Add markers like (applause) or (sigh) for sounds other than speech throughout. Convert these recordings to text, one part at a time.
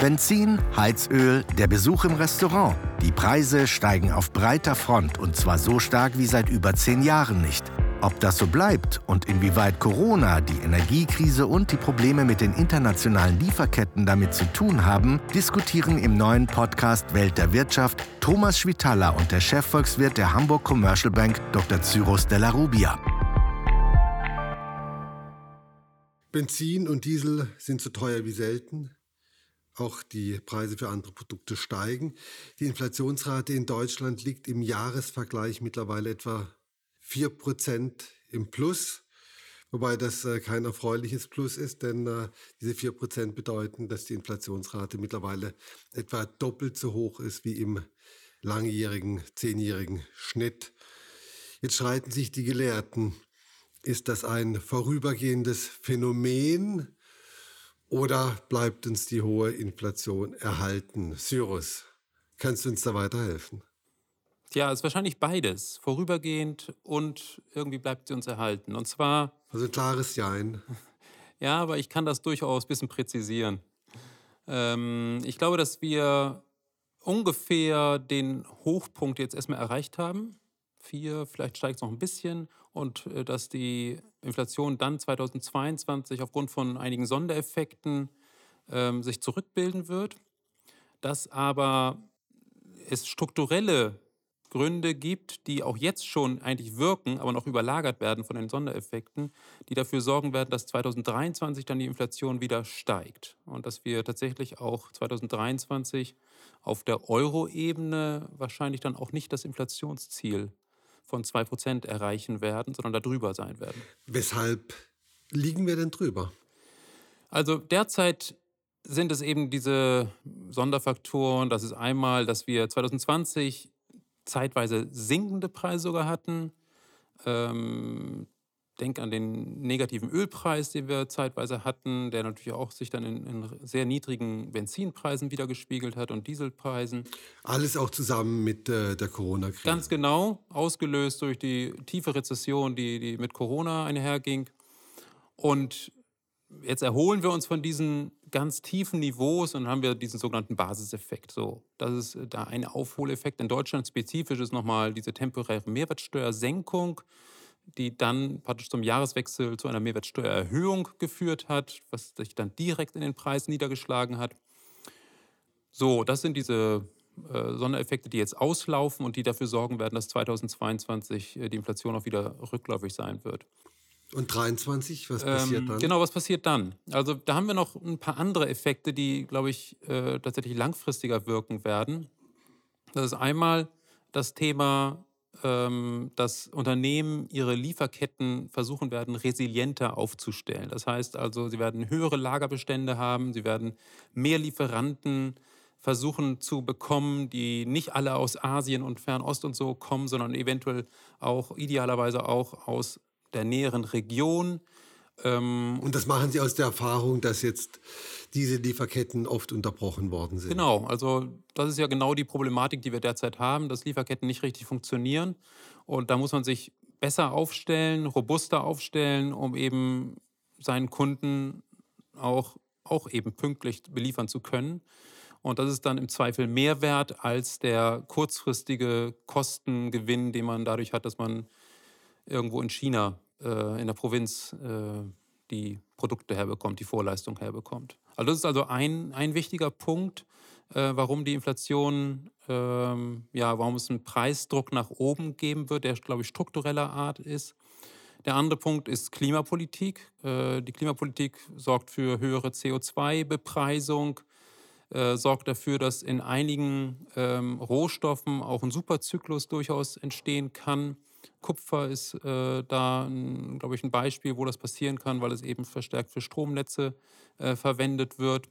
Benzin, Heizöl, der Besuch im Restaurant. Die Preise steigen auf breiter Front und zwar so stark wie seit über zehn Jahren nicht. Ob das so bleibt und inwieweit Corona, die Energiekrise und die Probleme mit den internationalen Lieferketten damit zu tun haben, diskutieren im neuen Podcast Welt der Wirtschaft Thomas Schwitala und der Chefvolkswirt der Hamburg Commercial Bank Dr. Cyrus Della Rubia. Benzin und Diesel sind so teuer wie selten. Auch die Preise für andere Produkte steigen. Die Inflationsrate in Deutschland liegt im Jahresvergleich mittlerweile etwa 4% im Plus. Wobei das äh, kein erfreuliches Plus ist, denn äh, diese 4% bedeuten, dass die Inflationsrate mittlerweile etwa doppelt so hoch ist wie im langjährigen, zehnjährigen Schnitt. Jetzt streiten sich die Gelehrten. Ist das ein vorübergehendes Phänomen oder bleibt uns die hohe Inflation erhalten? Cyrus, kannst du uns da weiterhelfen? Ja, es ist wahrscheinlich beides. Vorübergehend und irgendwie bleibt sie uns erhalten. Und zwar. Also ein klares Jein. (laughs) Ja, aber ich kann das durchaus ein bisschen präzisieren. Ähm, ich glaube, dass wir ungefähr den Hochpunkt jetzt erstmal erreicht haben. Vier, vielleicht steigt es noch ein bisschen. Und äh, dass die Inflation dann 2022 aufgrund von einigen Sondereffekten ähm, sich zurückbilden wird. Dass aber es strukturelle Gründe gibt, die auch jetzt schon eigentlich wirken, aber noch überlagert werden von den Sondereffekten, die dafür sorgen werden, dass 2023 dann die Inflation wieder steigt und dass wir tatsächlich auch 2023 auf der Euro-Ebene wahrscheinlich dann auch nicht das Inflationsziel von 2% erreichen werden, sondern darüber sein werden. Weshalb liegen wir denn drüber? Also derzeit sind es eben diese Sonderfaktoren. Das ist einmal, dass wir 2020 zeitweise sinkende Preise sogar hatten. Ähm, denk an den negativen Ölpreis, den wir zeitweise hatten, der natürlich auch sich dann in, in sehr niedrigen Benzinpreisen wiedergespiegelt hat und Dieselpreisen. Alles auch zusammen mit äh, der Corona-Krise. Ganz genau, ausgelöst durch die tiefe Rezession, die, die mit Corona einherging. Und jetzt erholen wir uns von diesen ganz tiefen Niveaus und haben wir diesen sogenannten Basiseffekt. So, das ist äh, da ein Aufholeffekt. In Deutschland spezifisch ist nochmal diese temporäre Mehrwertsteuersenkung, die dann praktisch zum Jahreswechsel zu einer Mehrwertsteuererhöhung geführt hat, was sich dann direkt in den Preis niedergeschlagen hat. So, das sind diese äh, Sondereffekte, die jetzt auslaufen und die dafür sorgen werden, dass 2022 äh, die Inflation auch wieder rückläufig sein wird. Und 23, was passiert ähm, dann? Genau, was passiert dann? Also da haben wir noch ein paar andere Effekte, die, glaube ich, äh, tatsächlich langfristiger wirken werden. Das ist einmal das Thema, ähm, dass Unternehmen ihre Lieferketten versuchen werden, resilienter aufzustellen. Das heißt also, sie werden höhere Lagerbestände haben, sie werden mehr Lieferanten versuchen zu bekommen, die nicht alle aus Asien und Fernost und so kommen, sondern eventuell auch idealerweise auch aus der näheren Region. Ähm, und das machen Sie aus der Erfahrung, dass jetzt diese Lieferketten oft unterbrochen worden sind. Genau, also das ist ja genau die Problematik, die wir derzeit haben, dass Lieferketten nicht richtig funktionieren. Und da muss man sich besser aufstellen, robuster aufstellen, um eben seinen Kunden auch, auch eben pünktlich beliefern zu können. Und das ist dann im Zweifel mehr wert als der kurzfristige Kostengewinn, den man dadurch hat, dass man irgendwo in China, äh, in der Provinz, äh, die Produkte herbekommt, die Vorleistung herbekommt. Also das ist also ein, ein wichtiger Punkt, äh, warum die Inflation, ähm, ja, warum es einen Preisdruck nach oben geben wird, der, glaube ich, struktureller Art ist. Der andere Punkt ist Klimapolitik. Äh, die Klimapolitik sorgt für höhere CO2-Bepreisung, äh, sorgt dafür, dass in einigen ähm, Rohstoffen auch ein Superzyklus durchaus entstehen kann. Kupfer ist äh, da, glaube ich, ein Beispiel, wo das passieren kann, weil es eben verstärkt für Stromnetze äh, verwendet wird.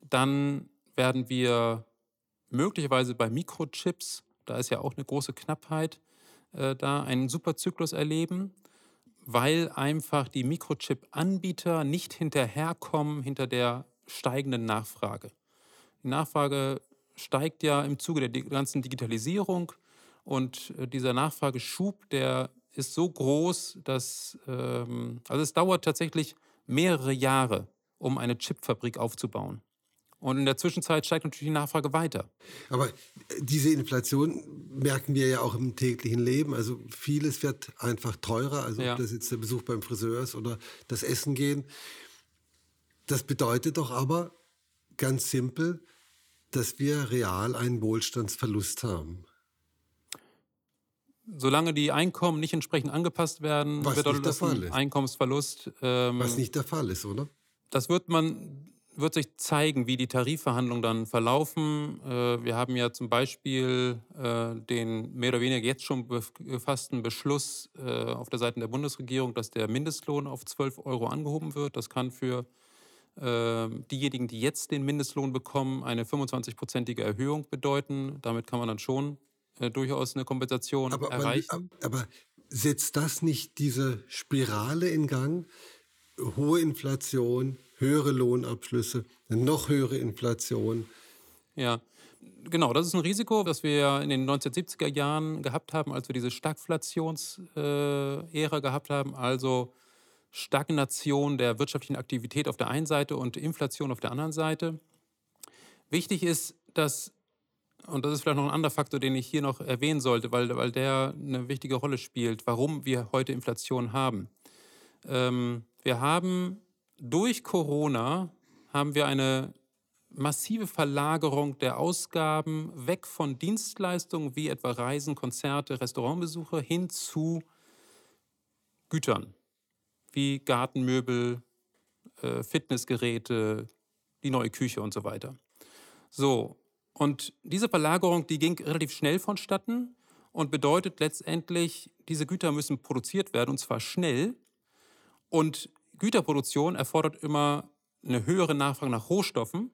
Dann werden wir möglicherweise bei Mikrochips, da ist ja auch eine große Knappheit, äh, da einen Superzyklus erleben, weil einfach die Mikrochip-Anbieter nicht hinterherkommen hinter der steigenden Nachfrage. Die Nachfrage steigt ja im Zuge der ganzen Digitalisierung. Und äh, dieser Nachfrageschub, der ist so groß, dass, ähm, also es dauert tatsächlich mehrere Jahre, um eine Chipfabrik aufzubauen. Und in der Zwischenzeit steigt natürlich die Nachfrage weiter. Aber diese Inflation merken wir ja auch im täglichen Leben. Also vieles wird einfach teurer. Also ja. ob das jetzt der Besuch beim Friseur ist oder das Essen gehen. Das bedeutet doch aber ganz simpel, dass wir real einen Wohlstandsverlust haben. Solange die Einkommen nicht entsprechend angepasst werden, Was bedeutet das ein Einkommensverlust. Ähm, Was nicht der Fall ist, oder? Das wird man wird sich zeigen, wie die Tarifverhandlungen dann verlaufen. Äh, wir haben ja zum Beispiel äh, den mehr oder weniger jetzt schon gefassten Beschluss äh, auf der Seite der Bundesregierung, dass der Mindestlohn auf 12 Euro angehoben wird. Das kann für diejenigen, die jetzt den Mindestlohn bekommen, eine 25-prozentige Erhöhung bedeuten. Damit kann man dann schon durchaus eine Kompensation aber, erreichen. Aber, aber setzt das nicht diese Spirale in Gang? Hohe Inflation, höhere Lohnabschlüsse, eine noch höhere Inflation. Ja, genau, das ist ein Risiko, das wir ja in den 1970er Jahren gehabt haben, als wir diese Stagflationsära äh, gehabt haben, also Stagnation der wirtschaftlichen Aktivität auf der einen Seite und Inflation auf der anderen Seite. Wichtig ist, dass, und das ist vielleicht noch ein anderer Faktor, den ich hier noch erwähnen sollte, weil, weil der eine wichtige Rolle spielt, warum wir heute Inflation haben. Ähm, wir haben durch Corona haben wir eine massive Verlagerung der Ausgaben weg von Dienstleistungen wie etwa Reisen, Konzerte, Restaurantbesuche hin zu Gütern wie Gartenmöbel, äh, Fitnessgeräte, die neue Küche und so weiter. So, und diese Verlagerung, die ging relativ schnell vonstatten und bedeutet letztendlich, diese Güter müssen produziert werden und zwar schnell. Und Güterproduktion erfordert immer eine höhere Nachfrage nach Rohstoffen.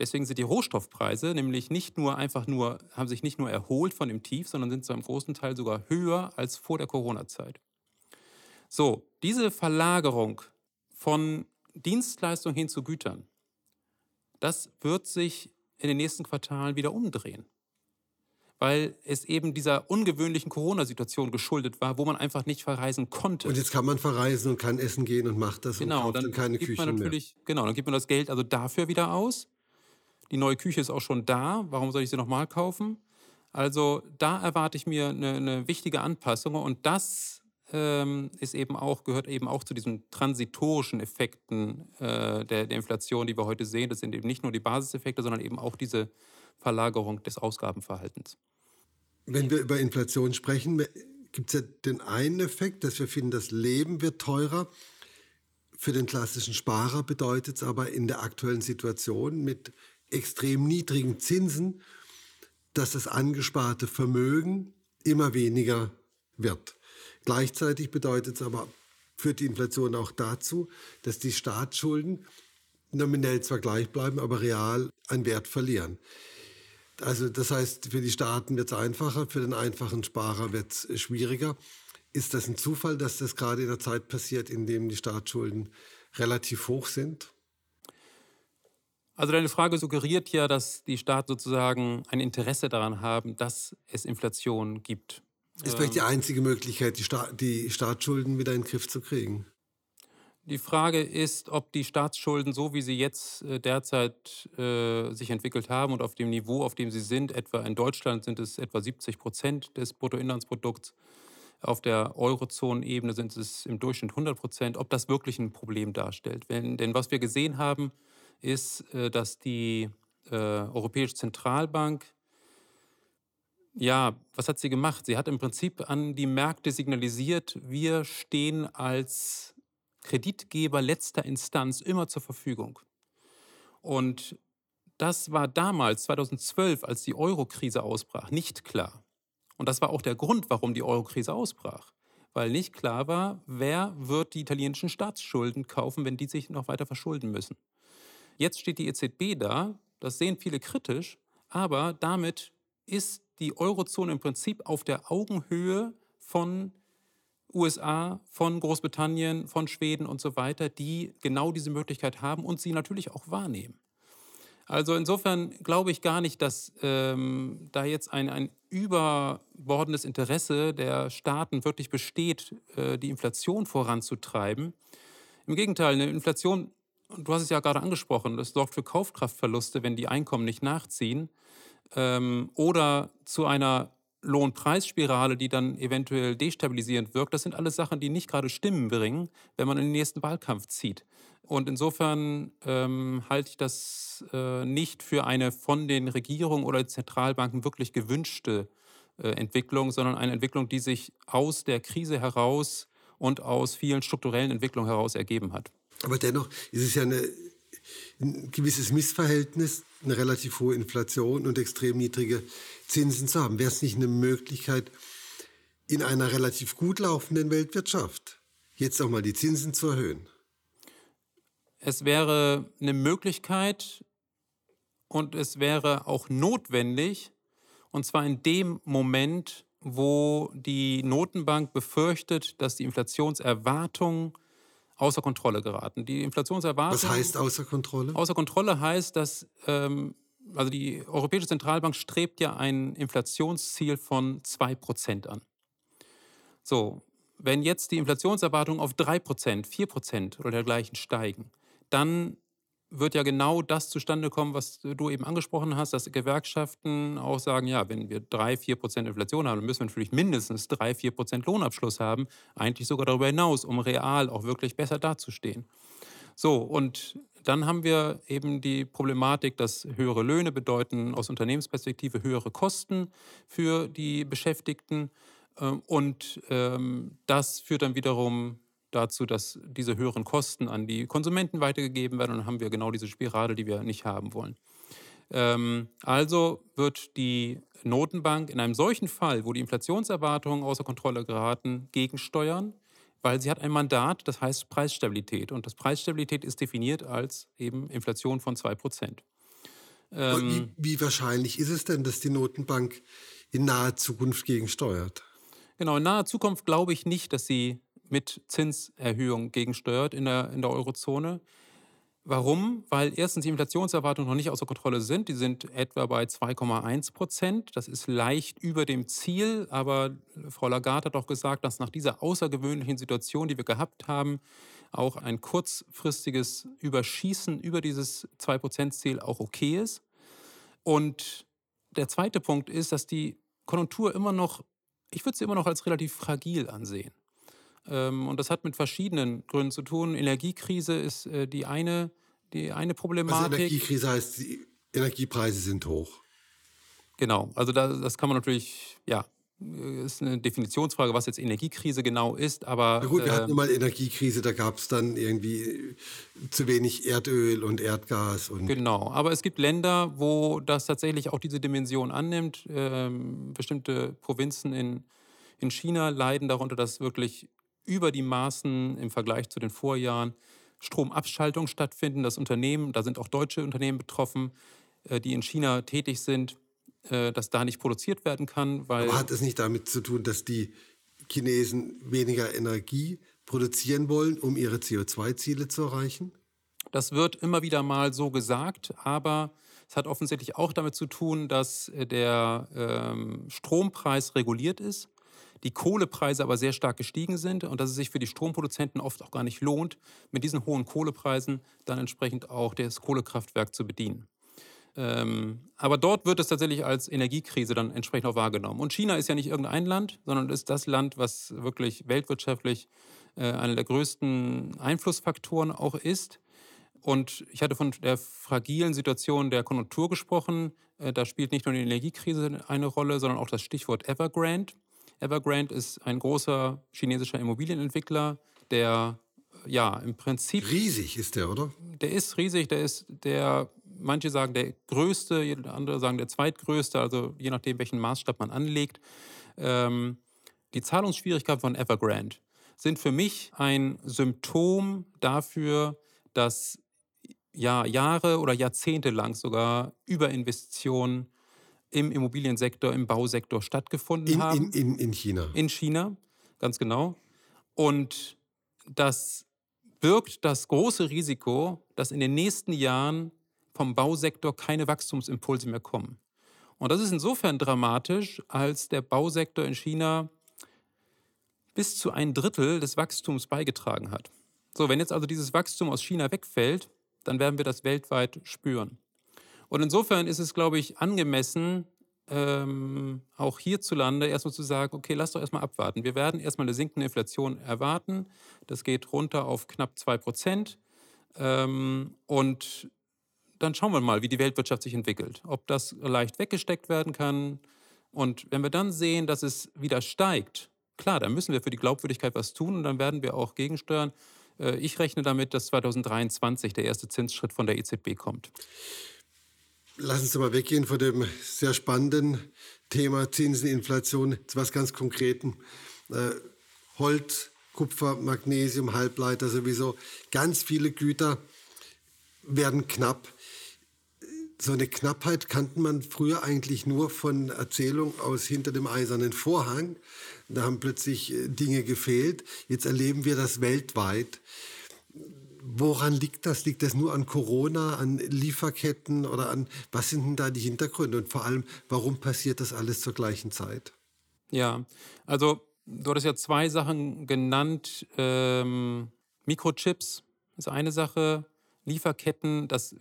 Deswegen sind die Rohstoffpreise nämlich nicht nur einfach nur, haben sich nicht nur erholt von dem Tief, sondern sind zu einem großen Teil sogar höher als vor der Corona-Zeit. So, diese Verlagerung von Dienstleistungen hin zu Gütern, das wird sich in den nächsten Quartalen wieder umdrehen weil es eben dieser ungewöhnlichen Corona-Situation geschuldet war, wo man einfach nicht verreisen konnte. Und jetzt kann man verreisen und kann essen gehen und macht das genau, und kauft dann, dann keine gibt Küche man natürlich, mehr. Genau, dann gibt man das Geld also dafür wieder aus. Die neue Küche ist auch schon da. Warum soll ich sie nochmal kaufen? Also da erwarte ich mir eine, eine wichtige Anpassung und das ähm, ist eben auch, gehört eben auch zu diesen transitorischen Effekten äh, der, der Inflation, die wir heute sehen. Das sind eben nicht nur die Basiseffekte, sondern eben auch diese Verlagerung des Ausgabenverhaltens. Wenn wir über Inflation sprechen, gibt es ja den einen Effekt, dass wir finden, das Leben wird teurer. Für den klassischen Sparer bedeutet es aber in der aktuellen Situation mit extrem niedrigen Zinsen, dass das angesparte Vermögen immer weniger wird. Gleichzeitig bedeutet es aber, führt die Inflation auch dazu, dass die Staatsschulden nominell zwar gleich bleiben, aber real an Wert verlieren. Also das heißt, für die Staaten wird es einfacher, für den einfachen Sparer wird es schwieriger. Ist das ein Zufall, dass das gerade in der Zeit passiert, in dem die Staatsschulden relativ hoch sind? Also deine Frage suggeriert ja, dass die Staaten sozusagen ein Interesse daran haben, dass es Inflation gibt. Ist vielleicht die ähm. einzige Möglichkeit, die, Sta die Staatsschulden wieder in den Griff zu kriegen. Die Frage ist, ob die Staatsschulden, so wie sie jetzt äh, derzeit äh, sich entwickelt haben und auf dem Niveau, auf dem sie sind, etwa in Deutschland sind es etwa 70 Prozent des Bruttoinlandsprodukts, auf der Eurozonenebene sind es im Durchschnitt 100 Prozent, ob das wirklich ein Problem darstellt. Wenn, denn was wir gesehen haben, ist, äh, dass die äh, Europäische Zentralbank ja, was hat sie gemacht? Sie hat im Prinzip an die Märkte signalisiert, wir stehen als Kreditgeber letzter Instanz immer zur Verfügung. Und das war damals, 2012, als die Euro-Krise ausbrach, nicht klar. Und das war auch der Grund, warum die Euro-Krise ausbrach. Weil nicht klar war, wer wird die italienischen Staatsschulden kaufen, wenn die sich noch weiter verschulden müssen. Jetzt steht die EZB da, das sehen viele kritisch, aber damit ist die Eurozone im Prinzip auf der Augenhöhe von USA, von Großbritannien, von Schweden und so weiter, die genau diese Möglichkeit haben und sie natürlich auch wahrnehmen. Also insofern glaube ich gar nicht, dass ähm, da jetzt ein, ein überbordendes Interesse der Staaten wirklich besteht, äh, die Inflation voranzutreiben. Im Gegenteil, eine Inflation du hast es ja gerade angesprochen, das sorgt für Kaufkraftverluste, wenn die Einkommen nicht nachziehen. Ähm, oder zu einer Lohnpreisspirale, die dann eventuell destabilisierend wirkt. Das sind alles Sachen, die nicht gerade Stimmen bringen, wenn man in den nächsten Wahlkampf zieht. Und insofern ähm, halte ich das äh, nicht für eine von den Regierungen oder Zentralbanken wirklich gewünschte äh, Entwicklung, sondern eine Entwicklung, die sich aus der Krise heraus und aus vielen strukturellen Entwicklungen heraus ergeben hat. Aber dennoch ist es ja eine, ein gewisses Missverhältnis, eine relativ hohe Inflation und extrem niedrige Zinsen zu haben. Wäre es nicht eine Möglichkeit, in einer relativ gut laufenden Weltwirtschaft jetzt auch mal die Zinsen zu erhöhen? Es wäre eine Möglichkeit und es wäre auch notwendig, und zwar in dem Moment, wo die Notenbank befürchtet, dass die Inflationserwartungen außer Kontrolle geraten. Die Inflationserwartung. Was heißt außer Kontrolle? Außer Kontrolle heißt, dass ähm, also die Europäische Zentralbank strebt ja ein Inflationsziel von 2% an. So, wenn jetzt die Inflationserwartungen auf 3%, 4% oder dergleichen steigen, dann wird ja genau das zustande kommen, was du eben angesprochen hast, dass Gewerkschaften auch sagen, ja, wenn wir 3, 4 Prozent Inflation haben, dann müssen wir natürlich mindestens 3, 4 Prozent Lohnabschluss haben, eigentlich sogar darüber hinaus, um real auch wirklich besser dazustehen. So, und dann haben wir eben die Problematik, dass höhere Löhne bedeuten aus Unternehmensperspektive höhere Kosten für die Beschäftigten. Ähm, und ähm, das führt dann wiederum dazu, dass diese höheren Kosten an die Konsumenten weitergegeben werden. Und dann haben wir genau diese Spirale, die wir nicht haben wollen. Ähm, also wird die Notenbank in einem solchen Fall, wo die Inflationserwartungen außer Kontrolle geraten, gegensteuern, weil sie hat ein Mandat, das heißt Preisstabilität. Und das Preisstabilität ist definiert als eben Inflation von 2 Prozent. Ähm, wie, wie wahrscheinlich ist es denn, dass die Notenbank in naher Zukunft gegensteuert? Genau, in naher Zukunft glaube ich nicht, dass sie mit Zinserhöhung gegensteuert in der, in der Eurozone. Warum? Weil erstens die Inflationserwartungen noch nicht außer Kontrolle sind. Die sind etwa bei 2,1 Prozent. Das ist leicht über dem Ziel. Aber Frau Lagarde hat auch gesagt, dass nach dieser außergewöhnlichen Situation, die wir gehabt haben, auch ein kurzfristiges Überschießen über dieses 2-Prozent-Ziel auch okay ist. Und der zweite Punkt ist, dass die Konjunktur immer noch, ich würde sie immer noch als relativ fragil ansehen. Ähm, und das hat mit verschiedenen Gründen zu tun. Energiekrise ist äh, die eine, die eine also Problematik. Also Energiekrise heißt, die Energiepreise sind hoch. Genau, also das, das kann man natürlich, ja, ist eine Definitionsfrage, was jetzt Energiekrise genau ist, aber. Na gut, wir äh, hatten mal Energiekrise, da gab es dann irgendwie zu wenig Erdöl und Erdgas. Und genau, aber es gibt Länder, wo das tatsächlich auch diese Dimension annimmt. Ähm, bestimmte Provinzen in, in China leiden darunter, dass wirklich über die Maßen im Vergleich zu den Vorjahren Stromabschaltungen stattfinden. Das Unternehmen, da sind auch deutsche Unternehmen betroffen, äh, die in China tätig sind, äh, dass da nicht produziert werden kann. Weil Aber hat es nicht damit zu tun, dass die Chinesen weniger Energie produzieren wollen, um ihre CO2-Ziele zu erreichen? Das wird immer wieder mal so gesagt, aber es hat offensichtlich auch damit zu tun, dass äh, der ähm, Strompreis reguliert ist die Kohlepreise aber sehr stark gestiegen sind und dass es sich für die Stromproduzenten oft auch gar nicht lohnt, mit diesen hohen Kohlepreisen dann entsprechend auch das Kohlekraftwerk zu bedienen. Ähm, aber dort wird es tatsächlich als Energiekrise dann entsprechend auch wahrgenommen. Und China ist ja nicht irgendein Land, sondern ist das Land, was wirklich weltwirtschaftlich äh, einer der größten Einflussfaktoren auch ist. Und ich hatte von der fragilen Situation der Konjunktur gesprochen. Äh, da spielt nicht nur die Energiekrise eine Rolle, sondern auch das Stichwort Evergrande. Evergrande ist ein großer chinesischer Immobilienentwickler, der ja im Prinzip. Riesig ist der, oder? Der ist riesig, der ist der, manche sagen der größte, andere sagen der zweitgrößte, also je nachdem, welchen Maßstab man anlegt. Ähm, die Zahlungsschwierigkeiten von Evergrande sind für mich ein Symptom dafür, dass ja, Jahre oder Jahrzehnte lang sogar Überinvestitionen im Immobiliensektor, im Bausektor stattgefunden in, haben. In, in, in China. In China, ganz genau. Und das birgt das große Risiko, dass in den nächsten Jahren vom Bausektor keine Wachstumsimpulse mehr kommen. Und das ist insofern dramatisch, als der Bausektor in China bis zu ein Drittel des Wachstums beigetragen hat. So, wenn jetzt also dieses Wachstum aus China wegfällt, dann werden wir das weltweit spüren. Und insofern ist es, glaube ich, angemessen, ähm, auch hierzulande erstmal zu sagen, okay, lass doch erstmal abwarten. Wir werden erstmal eine sinkende Inflation erwarten. Das geht runter auf knapp 2 Prozent. Ähm, und dann schauen wir mal, wie die Weltwirtschaft sich entwickelt. Ob das leicht weggesteckt werden kann. Und wenn wir dann sehen, dass es wieder steigt, klar, dann müssen wir für die Glaubwürdigkeit was tun und dann werden wir auch gegensteuern. Äh, ich rechne damit, dass 2023 der erste Zinsschritt von der EZB kommt. Lassen Sie mal weggehen von dem sehr spannenden Thema Zinsen, Inflation zu was ganz Konkreten. Äh, Holz, Kupfer, Magnesium, Halbleiter sowieso. Ganz viele Güter werden knapp. So eine Knappheit kannte man früher eigentlich nur von Erzählung aus hinter dem eisernen Vorhang. Da haben plötzlich äh, Dinge gefehlt. Jetzt erleben wir das weltweit. Woran liegt das? Liegt das nur an Corona, an Lieferketten oder an was sind denn da die Hintergründe und vor allem, warum passiert das alles zur gleichen Zeit? Ja, also du hattest ja zwei Sachen genannt. Ähm, Mikrochips ist eine Sache, Lieferketten, das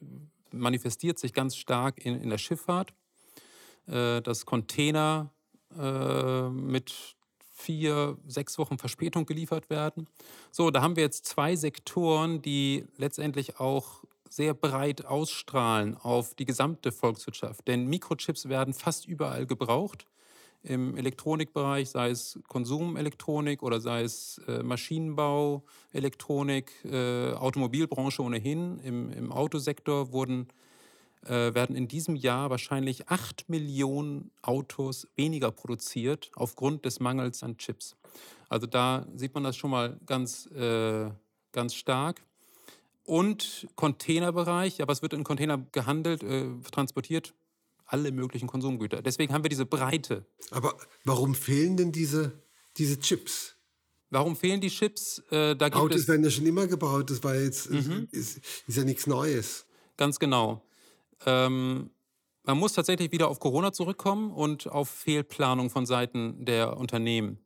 manifestiert sich ganz stark in, in der Schifffahrt. Äh, dass Container äh, mit vier, sechs Wochen Verspätung geliefert werden. So, da haben wir jetzt zwei Sektoren, die letztendlich auch sehr breit ausstrahlen auf die gesamte Volkswirtschaft. Denn Mikrochips werden fast überall gebraucht. Im Elektronikbereich, sei es Konsumelektronik oder sei es äh, Maschinenbau, Elektronik, äh, Automobilbranche ohnehin. Im, Im Autosektor wurden äh, werden in diesem Jahr wahrscheinlich 8 Millionen Autos weniger produziert aufgrund des Mangels an Chips. Also da sieht man das schon mal ganz, äh, ganz stark. Und Containerbereich, ja, was wird in Container gehandelt, äh, transportiert? Alle möglichen Konsumgüter. Deswegen haben wir diese Breite. Aber warum fehlen denn diese, diese Chips? Warum fehlen die Chips? Äh, da Autos werden ja schon immer gebaut, das war jetzt, mhm. ist, ist ja nichts Neues. Ganz genau. Ähm, man muss tatsächlich wieder auf Corona zurückkommen und auf Fehlplanung von Seiten der Unternehmen,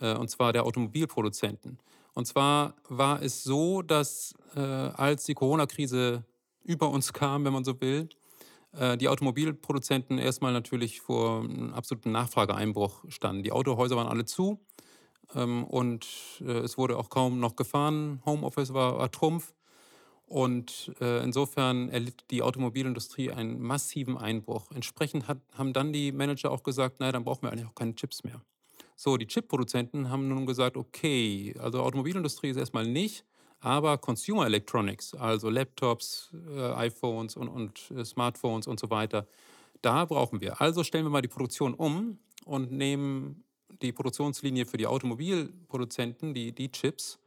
äh, und zwar der Automobilproduzenten. Und zwar war es so, dass äh, als die Corona-Krise über uns kam, wenn man so will, äh, die Automobilproduzenten erstmal natürlich vor einem absoluten Nachfrageeinbruch standen. Die Autohäuser waren alle zu ähm, und äh, es wurde auch kaum noch gefahren. Homeoffice war, war Trumpf. Und äh, insofern erlitt die Automobilindustrie einen massiven Einbruch. Entsprechend hat, haben dann die Manager auch gesagt, naja, dann brauchen wir eigentlich auch keine Chips mehr. So, die Chip-Produzenten haben nun gesagt, okay, also Automobilindustrie ist erstmal nicht, aber Consumer Electronics, also Laptops, äh, iPhones und, und äh, Smartphones und so weiter, da brauchen wir. Also stellen wir mal die Produktion um und nehmen die Produktionslinie für die Automobilproduzenten, die, die Chips,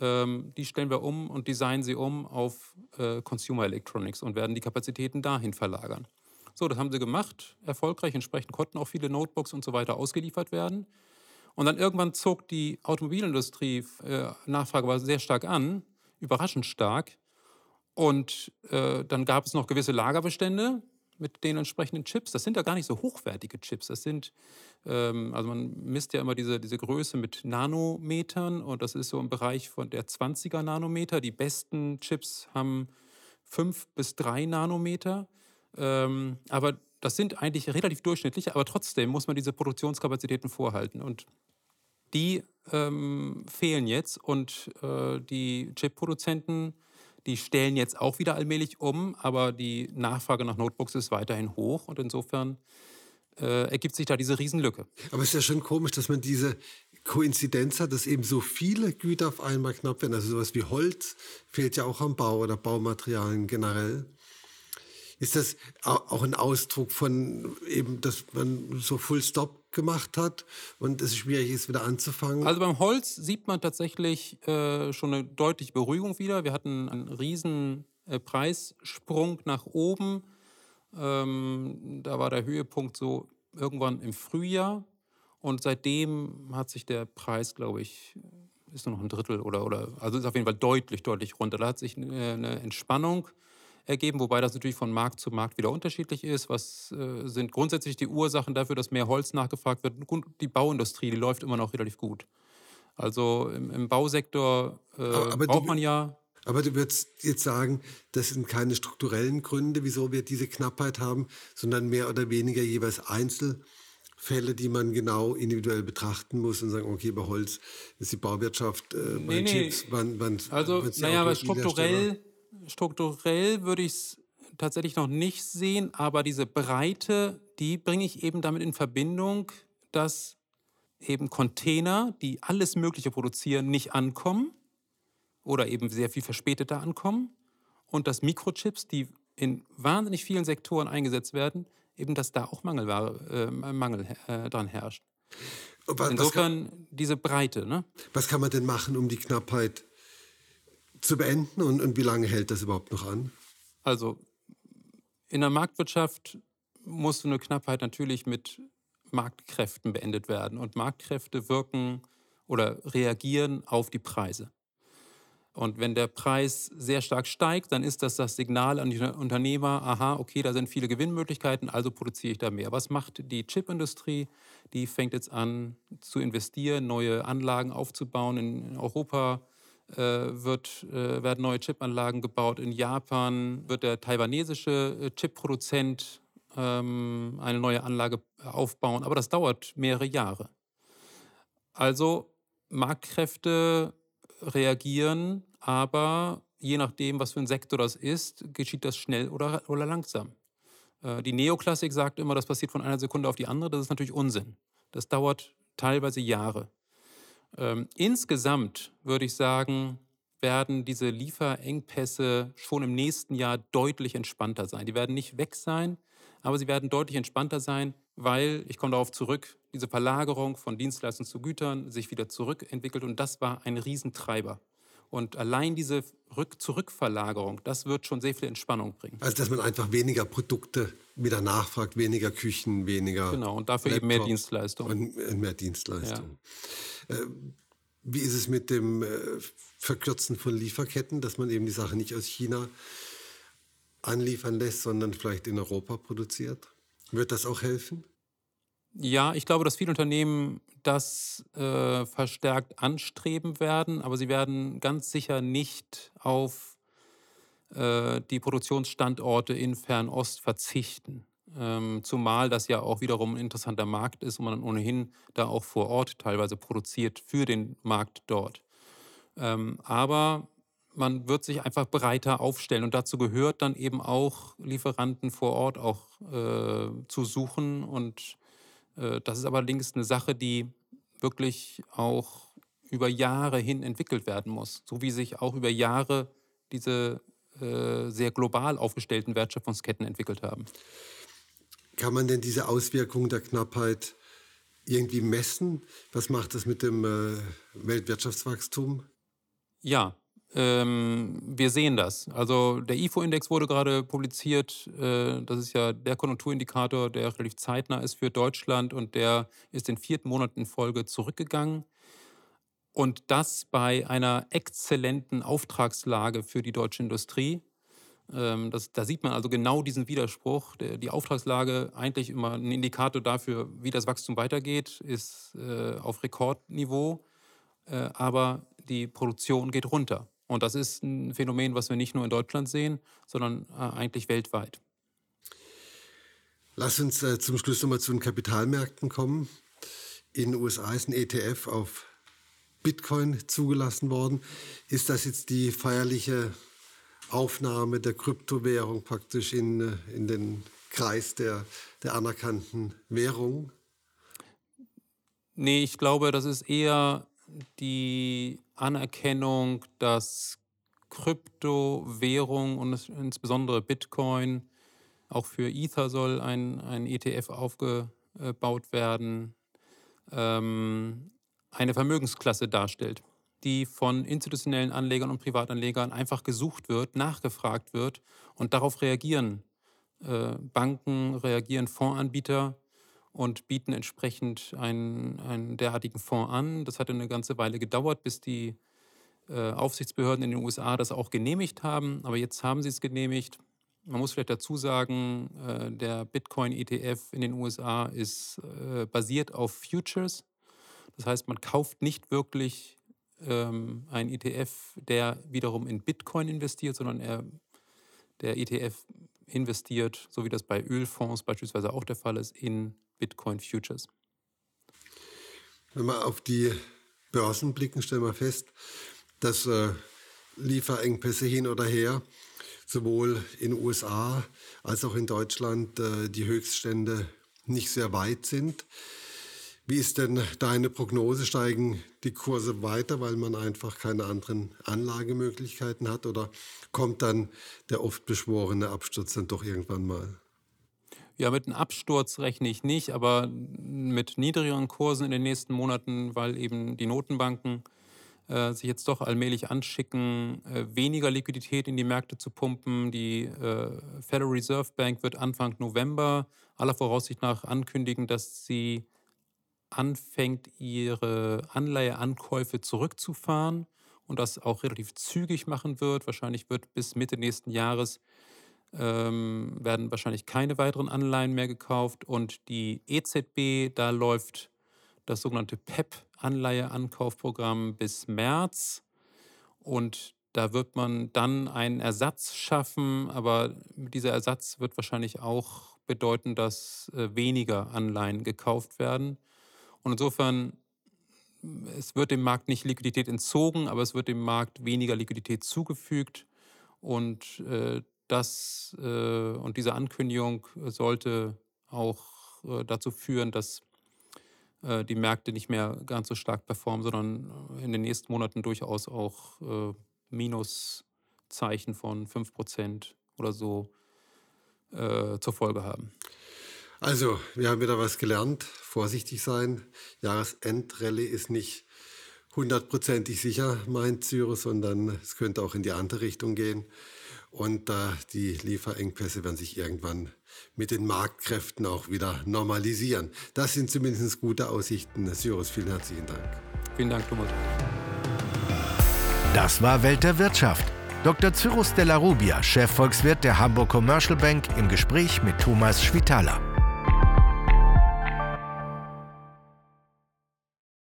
die stellen wir um und designen sie um auf äh, Consumer Electronics und werden die Kapazitäten dahin verlagern. So, das haben sie gemacht, erfolgreich. Entsprechend konnten auch viele Notebooks und so weiter ausgeliefert werden. Und dann irgendwann zog die Automobilindustrie äh, Nachfrage war sehr stark an, überraschend stark. Und äh, dann gab es noch gewisse Lagerbestände mit den entsprechenden Chips. Das sind ja gar nicht so hochwertige Chips. Das sind, ähm, also man misst ja immer diese, diese Größe mit Nanometern und das ist so im Bereich von der 20er Nanometer. Die besten Chips haben 5 bis 3 Nanometer. Ähm, aber das sind eigentlich relativ durchschnittliche, aber trotzdem muss man diese Produktionskapazitäten vorhalten. Und die ähm, fehlen jetzt und äh, die Chip-Produzenten die stellen jetzt auch wieder allmählich um, aber die Nachfrage nach Notebooks ist weiterhin hoch und insofern äh, ergibt sich da diese Riesenlücke. Aber es ist ja schon komisch, dass man diese Koinzidenz hat, dass eben so viele Güter auf einmal knapp werden. Also sowas wie Holz fehlt ja auch am Bau oder Baumaterialien generell. Ist das auch ein Ausdruck von eben, dass man so Full Stop gemacht hat und es schwierig ist, wieder anzufangen? Also beim Holz sieht man tatsächlich äh, schon eine deutliche Beruhigung wieder. Wir hatten einen riesen äh, Preissprung nach oben. Ähm, da war der Höhepunkt so irgendwann im Frühjahr. Und seitdem hat sich der Preis, glaube ich, ist nur noch ein Drittel oder, oder also ist auf jeden Fall deutlich, deutlich runter. Da hat sich eine, eine Entspannung ergeben, wobei das natürlich von Markt zu Markt wieder unterschiedlich ist. Was äh, sind grundsätzlich die Ursachen dafür, dass mehr Holz nachgefragt wird? Die Bauindustrie, die läuft immer noch relativ gut. Also im, im Bausektor äh, braucht die, man ja. Aber du würdest jetzt sagen, das sind keine strukturellen Gründe, wieso wir diese Knappheit haben, sondern mehr oder weniger jeweils Einzelfälle, die man genau individuell betrachten muss und sagen, okay, bei Holz ist die Bauwirtschaft, äh, bei Nee, nee. Chips, wann, wann, Also, naja, aber strukturell, strukturell würde ich es tatsächlich noch nicht sehen, aber diese Breite, die bringe ich eben damit in Verbindung, dass eben Container, die alles Mögliche produzieren, nicht ankommen oder eben sehr viel verspäteter ankommen und dass Mikrochips, die in wahnsinnig vielen Sektoren eingesetzt werden, eben dass da auch Mangelware, äh, Mangel äh, dran herrscht. Was, was, kann, Insofern diese Breite, ne? was kann man denn machen, um die Knappheit zu beenden und, und wie lange hält das überhaupt noch an? Also in der Marktwirtschaft muss so eine Knappheit natürlich mit Marktkräften beendet werden. Und Marktkräfte wirken oder reagieren auf die Preise. Und wenn der Preis sehr stark steigt, dann ist das das Signal an die Unternehmer, aha, okay, da sind viele Gewinnmöglichkeiten, also produziere ich da mehr. Was macht die Chipindustrie? Die fängt jetzt an zu investieren, neue Anlagen aufzubauen. In Europa wird, äh, werden neue Chipanlagen gebaut. In Japan wird der taiwanesische äh, Chipproduzent ähm, eine neue Anlage aufbauen. Aber das dauert mehrere Jahre. Also Marktkräfte reagieren, aber je nachdem, was für ein Sektor das ist, geschieht das schnell oder, oder langsam. Äh, Die Neoklassik sagt immer, das passiert von einer Sekunde auf die andere. Das ist natürlich Unsinn. Das dauert teilweise Jahre. Ähm, insgesamt würde ich sagen, werden diese Lieferengpässe schon im nächsten Jahr deutlich entspannter sein. Die werden nicht weg sein, aber sie werden deutlich entspannter sein, weil, ich komme darauf zurück, diese Verlagerung von Dienstleistungen zu Gütern sich wieder zurückentwickelt und das war ein Riesentreiber. Und allein diese Rück Zurückverlagerung, das wird schon sehr viel Entspannung bringen. Also, dass man einfach weniger Produkte wieder nachfragt, weniger Küchen, weniger. Genau, und dafür eben mehr Dienstleistungen. Und äh, mehr Dienstleistungen. Äh, wie ist es mit dem äh, Verkürzen von Lieferketten, dass man eben die Sache nicht aus China anliefern lässt, sondern vielleicht in Europa produziert? Wird das auch helfen? Ja, ich glaube, dass viele Unternehmen das äh, verstärkt anstreben werden, aber sie werden ganz sicher nicht auf äh, die Produktionsstandorte in Fernost verzichten. Ähm, zumal das ja auch wiederum ein interessanter Markt ist und man ohnehin da auch vor Ort teilweise produziert für den Markt dort. Ähm, aber man wird sich einfach breiter aufstellen und dazu gehört dann eben auch Lieferanten vor Ort auch äh, zu suchen und das ist aber allerdings eine Sache, die wirklich auch über Jahre hin entwickelt werden muss, so wie sich auch über Jahre diese äh, sehr global aufgestellten Wertschöpfungsketten entwickelt haben. Kann man denn diese Auswirkungen der Knappheit irgendwie messen? Was macht das mit dem äh, Weltwirtschaftswachstum? Ja, ähm, wir sehen das. Also der IFO-Index wurde gerade publiziert. Äh, das ist ja der Konjunkturindikator, der relativ zeitnah ist für Deutschland und der ist in vierten Monaten in Folge zurückgegangen. Und das bei einer exzellenten Auftragslage für die deutsche Industrie. Ähm, das, da sieht man also genau diesen Widerspruch. Der, die Auftragslage, eigentlich immer ein Indikator dafür, wie das Wachstum weitergeht, ist äh, auf Rekordniveau. Äh, aber die Produktion geht runter. Und das ist ein Phänomen, was wir nicht nur in Deutschland sehen, sondern äh, eigentlich weltweit. Lass uns äh, zum Schluss nochmal zu den Kapitalmärkten kommen. In den USA ist ein ETF auf Bitcoin zugelassen worden. Ist das jetzt die feierliche Aufnahme der Kryptowährung praktisch in, äh, in den Kreis der, der anerkannten Währung? Nee, ich glaube, das ist eher die Anerkennung, dass Kryptowährung und es- insbesondere Bitcoin, auch für Ether soll ein, ein ETF aufgebaut werden, ähm, eine Vermögensklasse darstellt, die von institutionellen Anlegern und Privatanlegern einfach gesucht wird, nachgefragt wird und darauf reagieren äh, Banken, reagieren Fondsanbieter und bieten entsprechend einen, einen derartigen Fonds an. Das hat eine ganze Weile gedauert, bis die äh, Aufsichtsbehörden in den USA das auch genehmigt haben. Aber jetzt haben sie es genehmigt. Man muss vielleicht dazu sagen, äh, der Bitcoin-ETF in den USA ist äh, basiert auf Futures. Das heißt, man kauft nicht wirklich ähm, ein ETF, der wiederum in Bitcoin investiert, sondern er, der ETF investiert, so wie das bei Ölfonds beispielsweise auch der Fall ist, in Bitcoin Futures. Wenn wir auf die Börsen blicken, stellen wir fest, dass äh, Lieferengpässe hin oder her sowohl in den USA als auch in Deutschland äh, die Höchststände nicht sehr weit sind. Wie ist denn deine Prognose? Steigen die Kurse weiter, weil man einfach keine anderen Anlagemöglichkeiten hat? Oder kommt dann der oft beschworene Absturz dann doch irgendwann mal? Ja, mit einem Absturz rechne ich nicht, aber mit niedrigeren Kursen in den nächsten Monaten, weil eben die Notenbanken äh, sich jetzt doch allmählich anschicken, äh, weniger Liquidität in die Märkte zu pumpen. Die äh, Federal Reserve Bank wird Anfang November aller Voraussicht nach ankündigen, dass sie anfängt, ihre Anleiheankäufe zurückzufahren und das auch relativ zügig machen wird. Wahrscheinlich wird bis Mitte nächsten Jahres ähm, werden wahrscheinlich keine weiteren Anleihen mehr gekauft und die EZB, da läuft das sogenannte PEP-Anleiheankaufprogramm bis März und da wird man dann einen Ersatz schaffen, aber dieser Ersatz wird wahrscheinlich auch bedeuten, dass äh, weniger Anleihen gekauft werden. Und insofern, es wird dem Markt nicht Liquidität entzogen, aber es wird dem Markt weniger Liquidität zugefügt. Und äh, das äh, und diese Ankündigung sollte auch äh, dazu führen, dass äh, die Märkte nicht mehr ganz so stark performen, sondern in den nächsten Monaten durchaus auch äh, Minuszeichen von 5% oder so äh, zur Folge haben. Also, wir haben wieder was gelernt. Vorsichtig sein. Jahresendrallye ist nicht hundertprozentig sicher, meint Zürich, sondern es könnte auch in die andere Richtung gehen. Und äh, die Lieferengpässe werden sich irgendwann mit den Marktkräften auch wieder normalisieren. Das sind zumindest gute Aussichten. Cyrus, vielen herzlichen Dank. Vielen Dank, Thomas. Das war Welt der Wirtschaft. Dr. Cyrus Della Rubia, Chefvolkswirt der Hamburg Commercial Bank, im Gespräch mit Thomas Schwitaler.